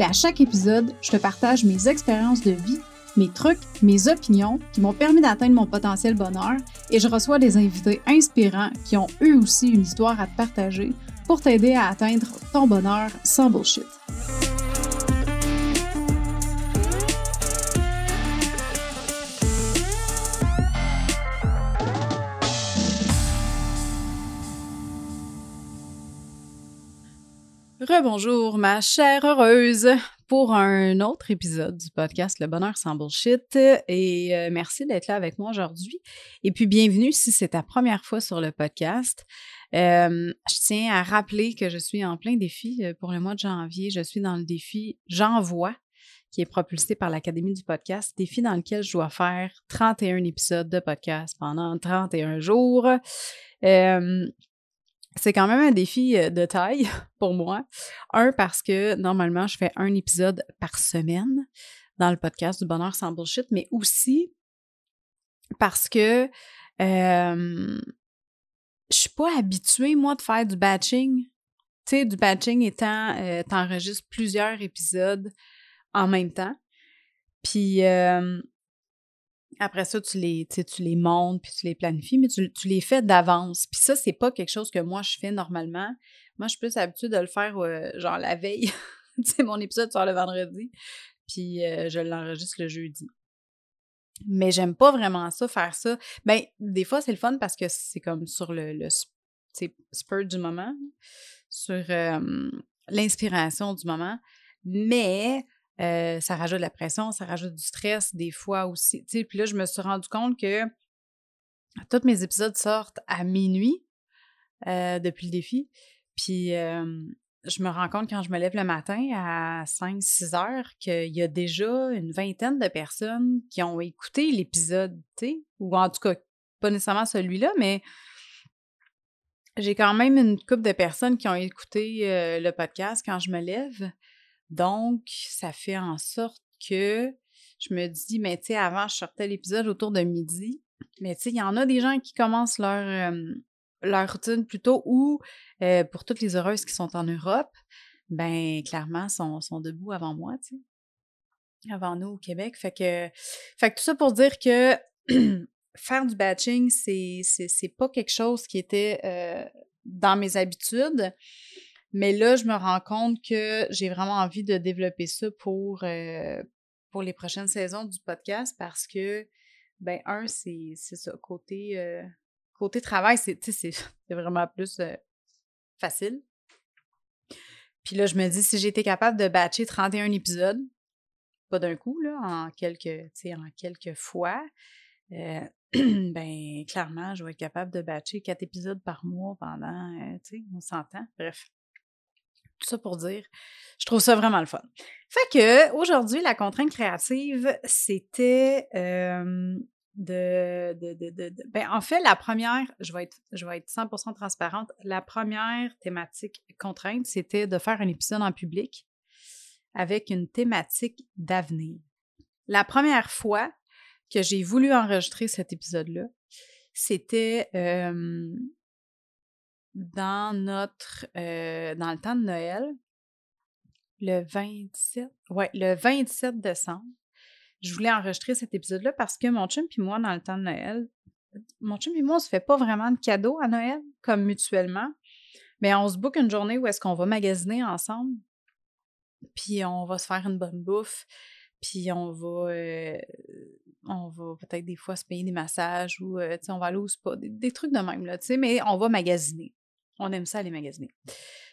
Puis à chaque épisode, je te partage mes expériences de vie, mes trucs, mes opinions qui m'ont permis d'atteindre mon potentiel bonheur et je reçois des invités inspirants qui ont eux aussi une histoire à te partager pour t'aider à atteindre ton bonheur sans bullshit. Rebonjour ma chère heureuse pour un autre épisode du podcast Le bonheur sans bullshit et euh, merci d'être là avec moi aujourd'hui et puis bienvenue si c'est ta première fois sur le podcast. Euh, je tiens à rappeler que je suis en plein défi euh, pour le mois de janvier. Je suis dans le défi J'envoie qui est propulsé par l'Académie du podcast, défi dans lequel je dois faire 31 épisodes de podcast pendant 31 jours. C'est quand même un défi euh, de taille pour moi. Un, parce que normalement, je fais un épisode par semaine dans le podcast du bonheur sans bullshit, mais aussi parce que euh, je suis pas habituée, moi, de faire du batching. Tu sais, du batching étant, euh, t'enregistres plusieurs épisodes en même temps. Puis, euh, après ça, tu les, tu les montes, puis tu les planifies, mais tu, les fais d'avance. Puis ça, c'est pas quelque chose que moi, je fais normalement. Moi, je suis plus habituée de le faire, euh, genre, la veille. tu mon épisode sort le vendredi, puis euh, je l'enregistre le jeudi. Mais j'aime pas vraiment ça, faire ça. Ben, des fois, c'est le fun parce que c'est comme sur le, le spur du moment, sur euh, l'inspiration du moment. Mais euh, ça rajoute de la pression, ça rajoute du stress des fois aussi. Puis là, je me suis rendu compte que tous mes épisodes sortent à minuit euh, depuis le défi. Puis je me rends compte quand je me lève le matin à 5-6 heures qu'il y a déjà une vingtaine de personnes qui ont écouté l'épisode, ou en tout cas, pas nécessairement celui-là, mais j'ai quand même une couple de personnes qui ont écouté euh, le podcast quand je me lève. Donc, ça fait en sorte que je me dis, mais tu sais, avant, je sortais l'épisode autour de midi. Mais tu sais, il y en a des gens qui commencent leur, leur routine plus tôt ou pour toutes les heureuses qui sont en Europe, ben clairement, sont, sont debout avant moi, tu sais. Avant nous au Québec. Fait que, fait que tout ça pour dire que faire du batching, c'est, c'est, pas quelque chose qui était dans mes habitudes. Mais là, je me rends compte que j'ai vraiment envie de développer ça pour, euh, pour les prochaines saisons du podcast parce que, ben, un, c'est ça, côté, euh, côté travail, c'est vraiment plus euh, facile. Puis là, je me dis, si j'étais capable de batcher 31 épisodes, pas d'un coup, là, en quelques, en quelques fois, ben, clairement, je vais être capable de batcher quatre épisodes par mois pendant, tu sais, on s'entend. Bref. Tout ça pour dire, je trouve ça vraiment le fun. Fait que aujourd'hui, la contrainte créative, c'était de, ben, en fait, la première, je vais être, je vais être 100% transparente, la première thématique contrainte, c'était de faire un épisode en public avec une thématique d'avenir. La première fois que j'ai voulu enregistrer cet épisode-là, c'était dans notre euh, dans le temps de Noël, le 27, ouais, le 27 décembre, je voulais enregistrer cet épisode-là parce que mon chum puis moi, dans le temps de Noël, mon chum et moi, on se fait pas vraiment de cadeaux à Noël, comme mutuellement, mais on se book une journée où est-ce qu'on va magasiner ensemble, puis on va se faire une bonne bouffe, puis on va, euh, on va peut-être des fois se payer des massages ou, euh, on va aller au spa, des, des, trucs de même, là, mais on va magasiner. On aime ça aller magasiner.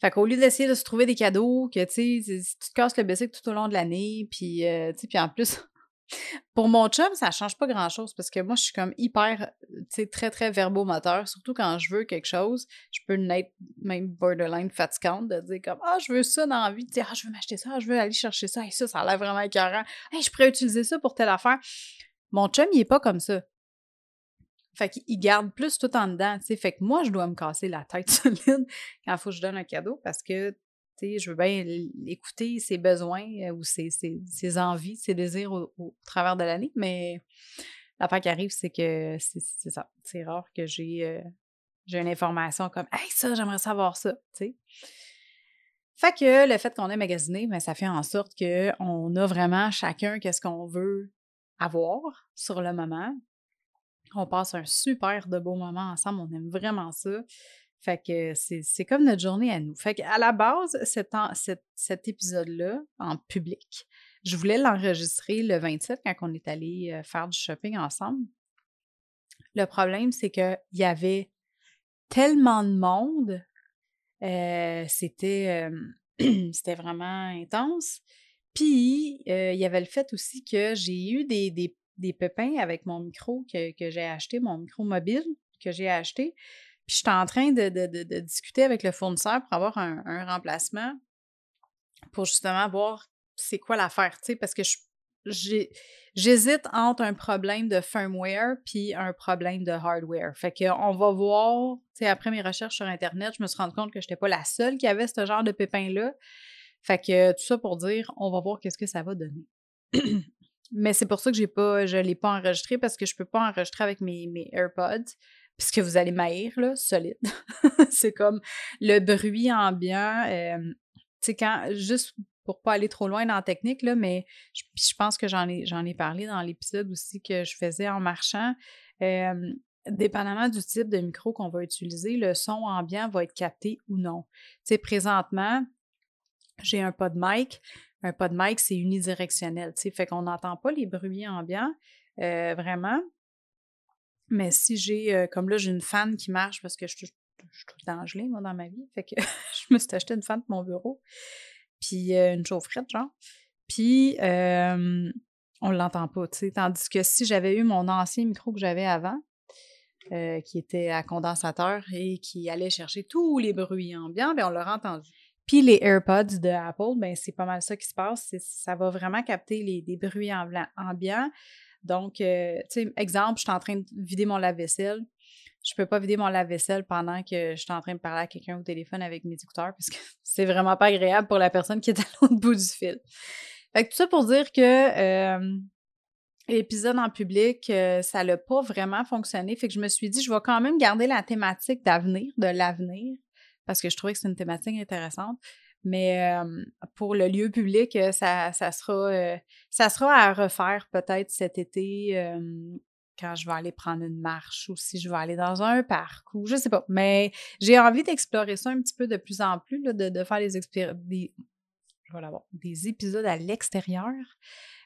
Fait qu'au lieu d'essayer de se trouver des cadeaux, que tu te casses le bicycle tout au long de l'année, puis euh, en plus, Pour mon chum, ça change pas grand-chose parce que moi, je suis comme hyper, tu sais, très, très verbomoteur. Surtout quand je veux quelque chose, je peux être même borderline fatigante de dire comme « Ah, je veux ça dans la vie. » dire « Ah, je veux m'acheter ça. Je veux aller chercher ça. Et ça, ça a l'air vraiment écœurant. Hey, je pourrais utiliser ça pour telle affaire. » Mon chum, il est pas comme ça. Fait qu'il garde plus tout en dedans, tu sais. Fait que moi, je dois me casser la tête solide quand il faut que je donne un cadeau parce que je veux bien écouter ses besoins euh, ou ses, envies, ses désirs au, travers de l'année, mais l'affaire qui arrive, c'est que c'est ça. C'est rare que j'ai euh, j'ai une information comme Hey, ça, j'aimerais savoir ça, tu sais. Fait que le fait qu'on ait magasiné, ben, ça fait en sorte qu'on a vraiment chacun qu'est-ce qu'on veut avoir sur le moment. On passe un super de beau moment ensemble, on aime vraiment ça. Fait que c'est comme notre journée à nous. Fait qu'à la base, cet, cet, épisode-là, en public, je voulais l'enregistrer le 27 quand on est allé euh, faire du shopping ensemble. Le problème, c'est qu'il y avait tellement de monde, euh, c'était vraiment intense. Puis, euh, il y avait le fait aussi que j'ai eu des, pépins avec mon micro que, que j'ai acheté, mon micro mobile que j'ai acheté. Puis j'étais en train de, discuter avec le fournisseur pour avoir un, remplacement pour justement voir c'est quoi l'affaire, tu sais, parce que j'hésite entre un problème de firmware puis un problème de hardware. Fait qu'on va voir, tu sais, après mes recherches sur Internet, je me suis rendu compte que je n'étais pas la seule qui avait ce genre de pépin-là. Fait que tout ça pour dire, on va voir qu'est-ce que ça va donner. Mais c'est pour ça que j'ai pas, je ne l'ai pas enregistré parce que je ne peux pas enregistrer avec mes, AirPods puisque vous allez maïr, là, solide. c'est comme le bruit ambiant. Tu sais, quand, juste pour pas aller trop loin dans la technique, là, mais je, pense que j'en ai, j'en ai parlé dans l'épisode aussi que je faisais en marchant. Dépendamment du type de micro qu'on va utiliser, le son ambiant va être capté ou non. Tu sais, présentement, j'ai un de mic. Un pas de mic, c'est unidirectionnel, tu sais, fait qu'on n'entend pas les bruits ambiants, euh, vraiment. Mais si j'ai, euh, comme là, j'ai une fan qui marche parce que je, suis tout le moi, dans ma vie. Fait que je me suis acheté une fan pour mon bureau. Puis euh, une chaufferette, genre. Puis on l'entend pas, tu sais. Tandis que si j'avais eu mon ancien micro que j'avais avant, qui était à condensateur et qui allait chercher tous les bruits ambiants, bien, on l'aurait entendu. Puis les AirPods de Apple, ben c'est pas mal ça qui se passe. Ça va vraiment capter les, bruits ambiants donc, euh, tu sais, exemple, je suis en train de vider mon lave-vaisselle. Je peux pas vider mon lave-vaisselle pendant que je suis en train de parler à quelqu'un au téléphone avec mes écouteurs parce que c'est vraiment pas agréable pour la personne qui est à l'autre bout du fil. Fait que tout ça pour dire que euh, l'épisode en public, euh, ça n'a pas vraiment fonctionné. Fait que je me suis dit, je vais quand même garder la thématique d'avenir, de l'avenir, parce que je trouvais que c'est une thématique intéressante. Mais pour le lieu public, ça, sera, ça sera à refaire peut-être cet été quand je vais aller prendre une marche ou si je vais aller dans un parc ou je sais pas. Mais j'ai envie d'explorer ça un petit peu de plus en plus, de, faire des, des, des épisodes à l'extérieur.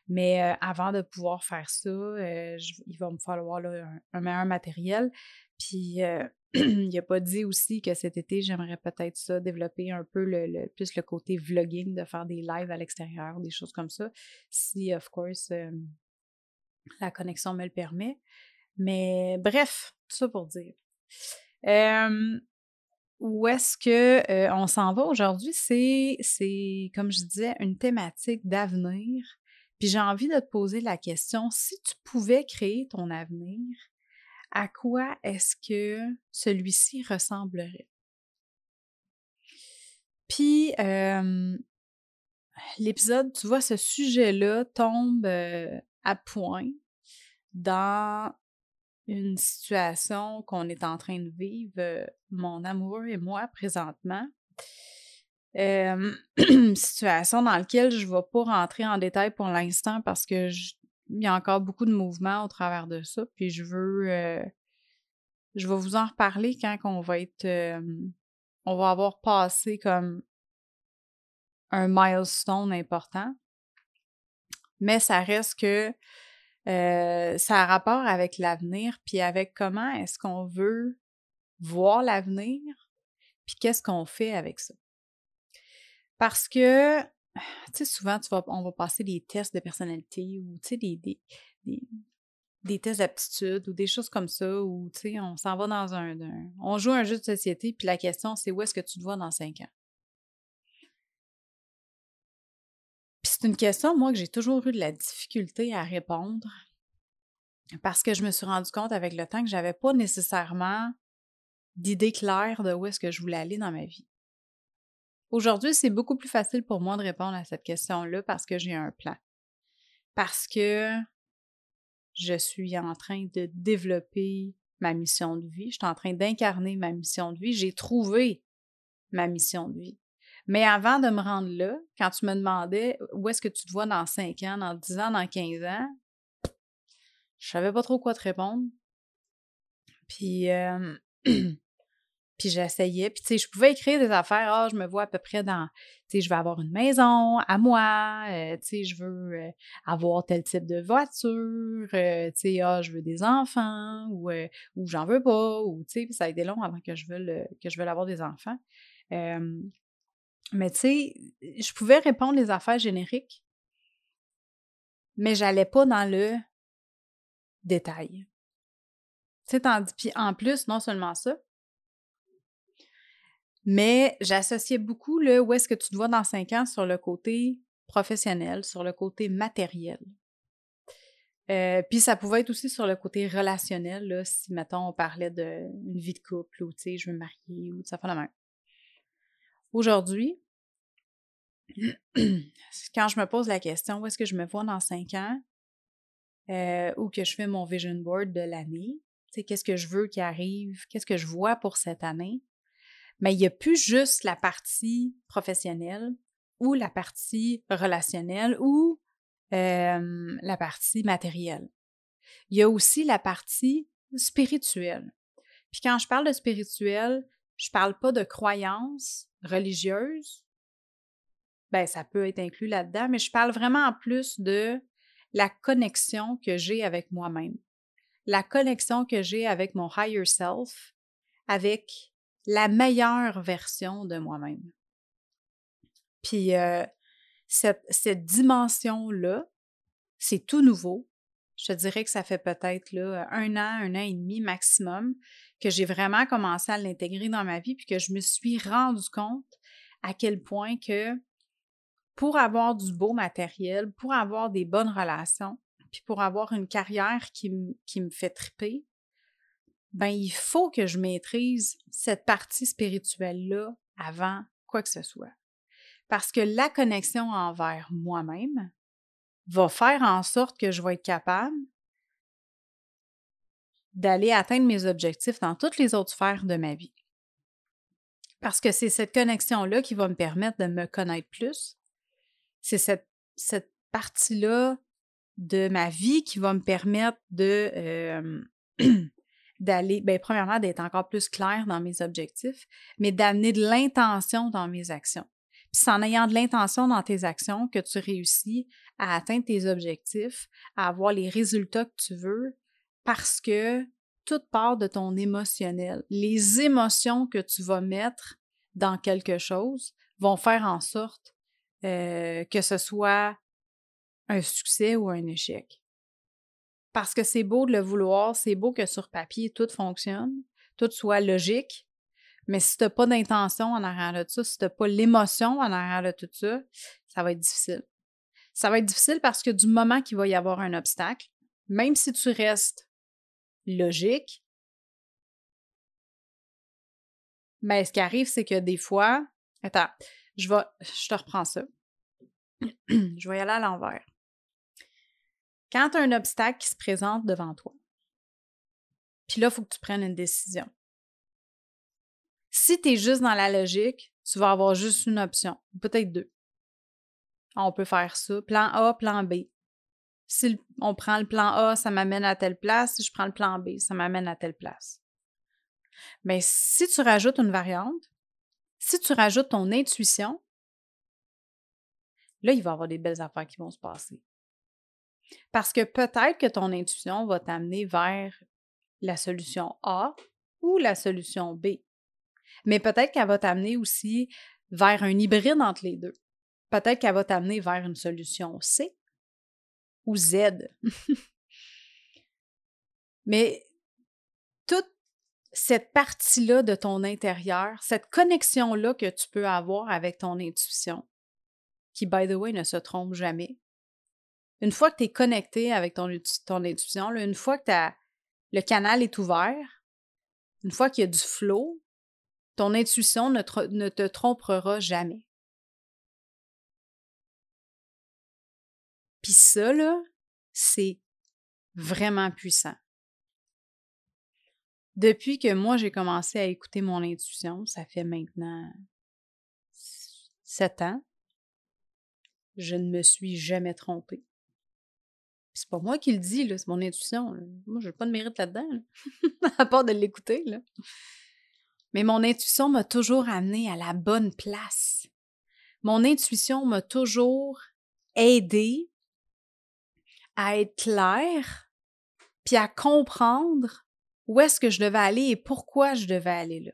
Mais avant de pouvoir faire ça, il va me falloir un, meilleur matériel. Puis il a pas dit aussi que cet été, j'aimerais peut-être ça, développer un peu le, plus le côté vlogging, de faire des lives à l'extérieur, des choses comme ça, si, of course, euh, la connexion me le permet. Mais bref, tout ça pour dire. où est-ce que euh, on s'en va aujourd'hui? C'est, c'est, comme je disais, une thématique d'avenir. Puis j'ai envie de te poser la question, si tu pouvais créer ton avenir, à quoi est-ce que celui-ci ressemblerait? Puis, l'épisode, tu vois, ce sujet-là tombe à point dans une situation qu'on est en train de vivre, mon amoureux et moi, présentement. situation dans laquelle je ne vais pas rentrer en détail pour l'instant parce que je, il y a encore beaucoup de mouvements au travers de ça. Puis je veux. Euh, je vais vous en reparler quand on va être. on va avoir passé comme un milestone important. Mais ça reste que euh, ça a rapport avec l'avenir, puis avec comment est-ce qu'on veut voir l'avenir, puis qu'est-ce qu'on fait avec ça. Parce que tu sais, souvent, tu vas, on va passer des tests de personnalité ou, des, tests d'aptitude ou des choses comme ça où, tu sais, on s'en va dans un, On joue un jeu de société, puis la question, c'est où est-ce que tu te vois dans cinq ans? Puis c'est une question, moi, que j'ai toujours eu de la difficulté à répondre parce que je me suis rendu compte avec le temps que j'avais pas nécessairement d'idée claire de où est-ce que je voulais aller dans ma vie. Aujourd'hui, c'est beaucoup plus facile pour moi de répondre à cette question-là parce que j'ai un plan. Parce que je suis en train de développer ma mission de vie, je suis en train d'incarner ma mission de vie, j'ai trouvé ma mission de vie. Mais avant de me rendre là, quand tu me demandais où est-ce que tu te vois dans 5 ans, dans 10 ans, dans 15 ans, je savais pas trop quoi te répondre. Puis, euh, puis j'essayais. Puis, tu sais, je pouvais écrire des affaires. Ah, je me vois à peu près dans, tu sais, je veux avoir une maison à moi. Euh, tu sais, je veux euh, avoir tel type de voiture. tu sais, ah, je veux des enfants ou, ou j'en veux pas. Ou, tu sais, ça a été long avant que je veuille, que je veuille avoir des enfants. mais, tu sais, je pouvais répondre les affaires génériques, mais j'allais pas dans le détail. Tu sais, tandis, puis en plus, non seulement ça, mais j'associais beaucoup le où est-ce que tu te vois dans cinq ans sur le côté professionnel, sur le côté matériel. Euh, puis ça pouvait être aussi sur le côté relationnel, là, si, mettons, on parlait d'une vie de couple ou, tu sais, je veux me marier ou ça fait la même. Aujourd'hui, quand je me pose la question où est-ce que je me vois dans cinq ans, euh, ou que je fais mon vision board de l'année. Qu'est-ce que je veux qui arrive, qu'est-ce que je vois pour cette année. Mais il n'y a plus juste la partie professionnelle ou la partie relationnelle ou la partie matérielle. Il y a aussi la partie spirituelle. Puis quand je parle de spirituel, je parle pas de croyances religieuses. Ben, ça peut être inclus là-dedans, mais je parle vraiment en plus de la connexion que j'ai avec moi-même, la connexion que j'ai avec mon higher self, avec la meilleure version de moi-même. Puis euh, cette, dimension-là, c'est tout nouveau. Je te dirais que ça fait peut-être un an, un an et demi maximum que j'ai vraiment commencé à l'intégrer dans ma vie, puis que je me suis rendu compte à quel point que pour avoir du beau matériel, pour avoir des bonnes relations, puis pour avoir une carrière qui, me fait triper, ben il faut que je maîtrise cette partie spirituelle-là avant quoi que ce soit. Parce que la connexion envers moi-même va faire en sorte que je vais être capable d'aller atteindre mes objectifs dans toutes les autres sphères de ma vie. Parce que c'est cette connexion-là qui va me permettre de me connaître plus, c'est cette, cette partie-là de ma vie qui va me permettre de d'aller, bien, premièrement, d'être encore plus clair dans mes objectifs, mais d'amener de l'intention dans mes actions. Puis c'est en ayant de l'intention dans tes actions que tu réussis à atteindre tes objectifs, à avoir les résultats que tu veux, parce que toute part de ton émotionnel, les émotions que tu vas mettre dans quelque chose vont faire en sorte euh, que ce soit un succès ou un échec. Parce que c'est beau de le vouloir, c'est beau que sur papier tout fonctionne, tout soit logique, mais si tu n'as pas d'intention en arrière de ça, si tu n'as pas l'émotion en arrière de tout ça, ça va être difficile. Ça va être difficile parce que du moment qu'il va y avoir un obstacle, même si tu restes logique, mais ben, ce qui arrive, c'est que des fois, attends, je vais, je te reprends ça. je vais y aller à l'envers. Quand tu as un obstacle qui se présente devant toi, puis là, il faut que tu prennes une décision. Si tu es juste dans la logique, tu vas avoir juste une option, peut-être deux. On peut faire ça. Plan A, plan B. Si on prend le plan A, ça m'amène à telle place. Si je prends le plan B, ça m'amène à telle place. Mais si tu rajoutes une variante, si tu rajoutes ton intuition, là, il va y avoir des belles affaires qui vont se passer. Parce que peut-être que ton intuition va t'amener vers la solution A ou la solution B. Mais peut-être qu'elle va t'amener aussi vers un hybride entre les deux. peut-être qu'elle va t'amener vers une solution C ou Z. Mais toute cette partie-là de ton intérieur, cette connexion-là que tu peux avoir avec ton intuition, qui, by the way, ne se trompe jamais. Une fois que tu es connecté avec ton, intuition, une fois que le canal est ouvert, une fois qu'il y a du flow, ton intuition ne te trompera jamais. Puis ça, là, c'est vraiment puissant. Depuis que moi, j'ai commencé à écouter mon intuition, ça fait maintenant sept ans, je ne me suis jamais trompée. C'est pas moi qui le dis, c'est mon intuition. Moi, j'ai pas de mérite là-dedans, à part de l'écouter. Mais mon intuition m'a toujours amené à la bonne place. Mon intuition m'a toujours aidé à être clair, puis à comprendre où est-ce que je devais aller et pourquoi je devais aller là.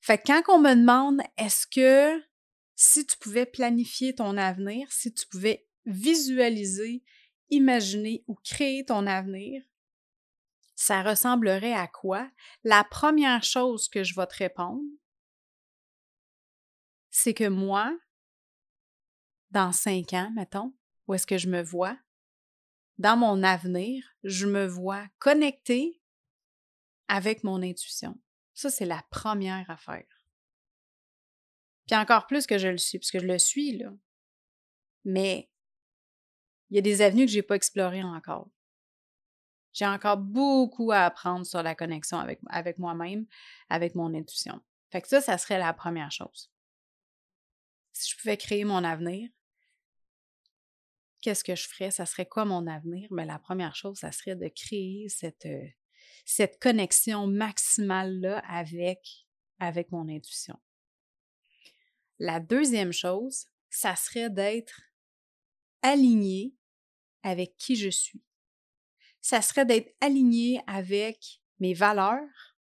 Fait que quand on me demande est-ce que si tu pouvais planifier ton avenir, si tu pouvais visualiser, imaginer ou créer ton avenir, ça ressemblerait à quoi? La première chose que je vais te répondre, c'est que moi, dans cinq ans, mettons, où est-ce que je me vois, dans mon avenir, je me vois connectée avec mon intuition. Ça, c'est la première affaire. Puis encore plus que je le suis, puisque je le suis, là. Mais il y a des avenues que je n'ai pas explorées encore. J'ai encore beaucoup à apprendre sur la connexion avec, moi-même, avec mon intuition. Fait que ça, ça serait la première chose. Si je pouvais créer mon avenir, qu'est-ce que je ferais? Ça serait quoi mon avenir? Mais ben, la première chose, ça serait de créer cette, euh, connexion maximale-là avec, avec mon intuition. La deuxième chose, ça serait d'être aligné avec qui je suis. Ça serait d'être aligné avec mes valeurs,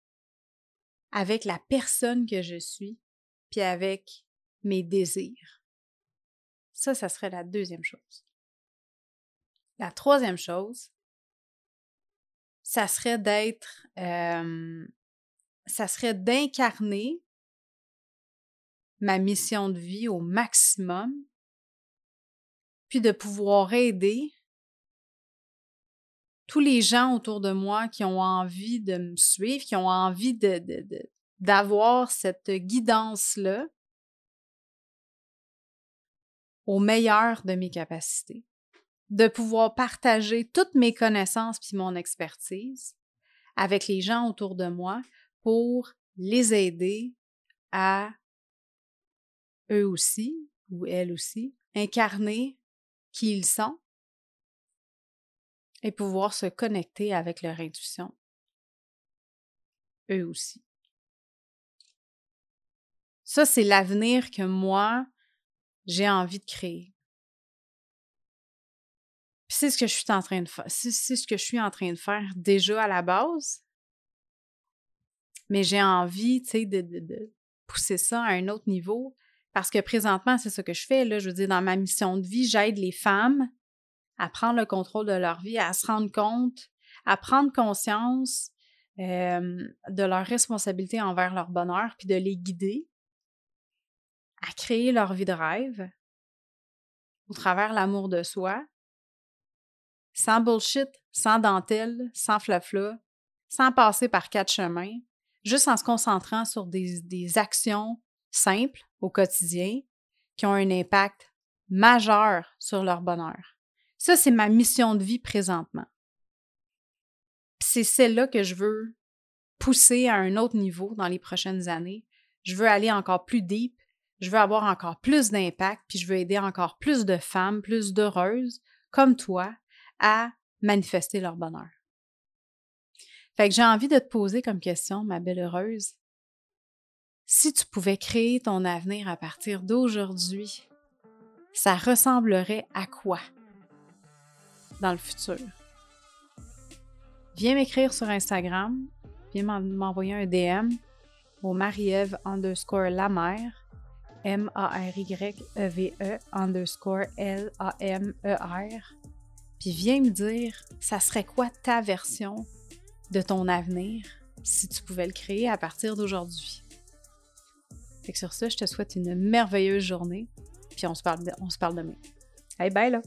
avec la personne que je suis, puis avec mes désirs. Ça, ça serait la deuxième chose. La troisième chose, ça serait d'être, ça serait d'incarner ma mission de vie au maximum, puis de pouvoir aider tous les gens autour de moi qui ont envie de me suivre, qui ont envie d'avoir cette guidance-là au meilleur de mes capacités de pouvoir partager toutes mes connaissances puis mon expertise avec les gens autour de moi pour les aider à eux aussi ou elles aussi incarner qui ils sont et pouvoir se connecter avec leur intuition eux aussi. Ça, c'est l'avenir que moi, j'ai envie de créer c'est ce que je suis en train de faire. C'est ce que je suis en train de faire déjà à la base. Mais j'ai envie, tu sais, de, pousser ça à un autre niveau. Parce que présentement, c'est ce que je fais. Là, je veux dire, dans ma mission de vie, j'aide les femmes à prendre le contrôle de leur vie, à se rendre compte, à prendre conscience de leur responsabilité envers leur bonheur, puis de les guider à créer leur vie de rêve au travers l'amour de soi, sans bullshit, sans dentelle, sans flafla, sans passer par quatre chemins, juste en se concentrant sur des, des actions simples au quotidien qui ont un impact majeur sur leur bonheur. Ça, c'est ma mission de vie présentement. C'est celle-là que je veux pousser à un autre niveau dans les prochaines années. Je veux aller encore plus deep, je veux avoir encore plus d'impact, puis je veux aider encore plus de femmes, plus d'heureuses, comme toi, à manifester leur bonheur. Fait que j'ai envie de te poser comme question, ma belle heureuse, si tu pouvais créer ton avenir à partir d'aujourd'hui, ça ressemblerait à quoi dans le futur? Viens m'écrire sur Instagram, viens m'envoyer un DM au Marie-Ève underscore la mère, M-A-R-Y-E-V-E underscore L-A-M-E-R. Puis viens me dire, ça serait quoi ta version de ton avenir si tu pouvais le créer à partir d'aujourd'hui? Fait sur ça, je te souhaite une merveilleuse journée. Puis on se parle, on se parle demain. Hey, bye là!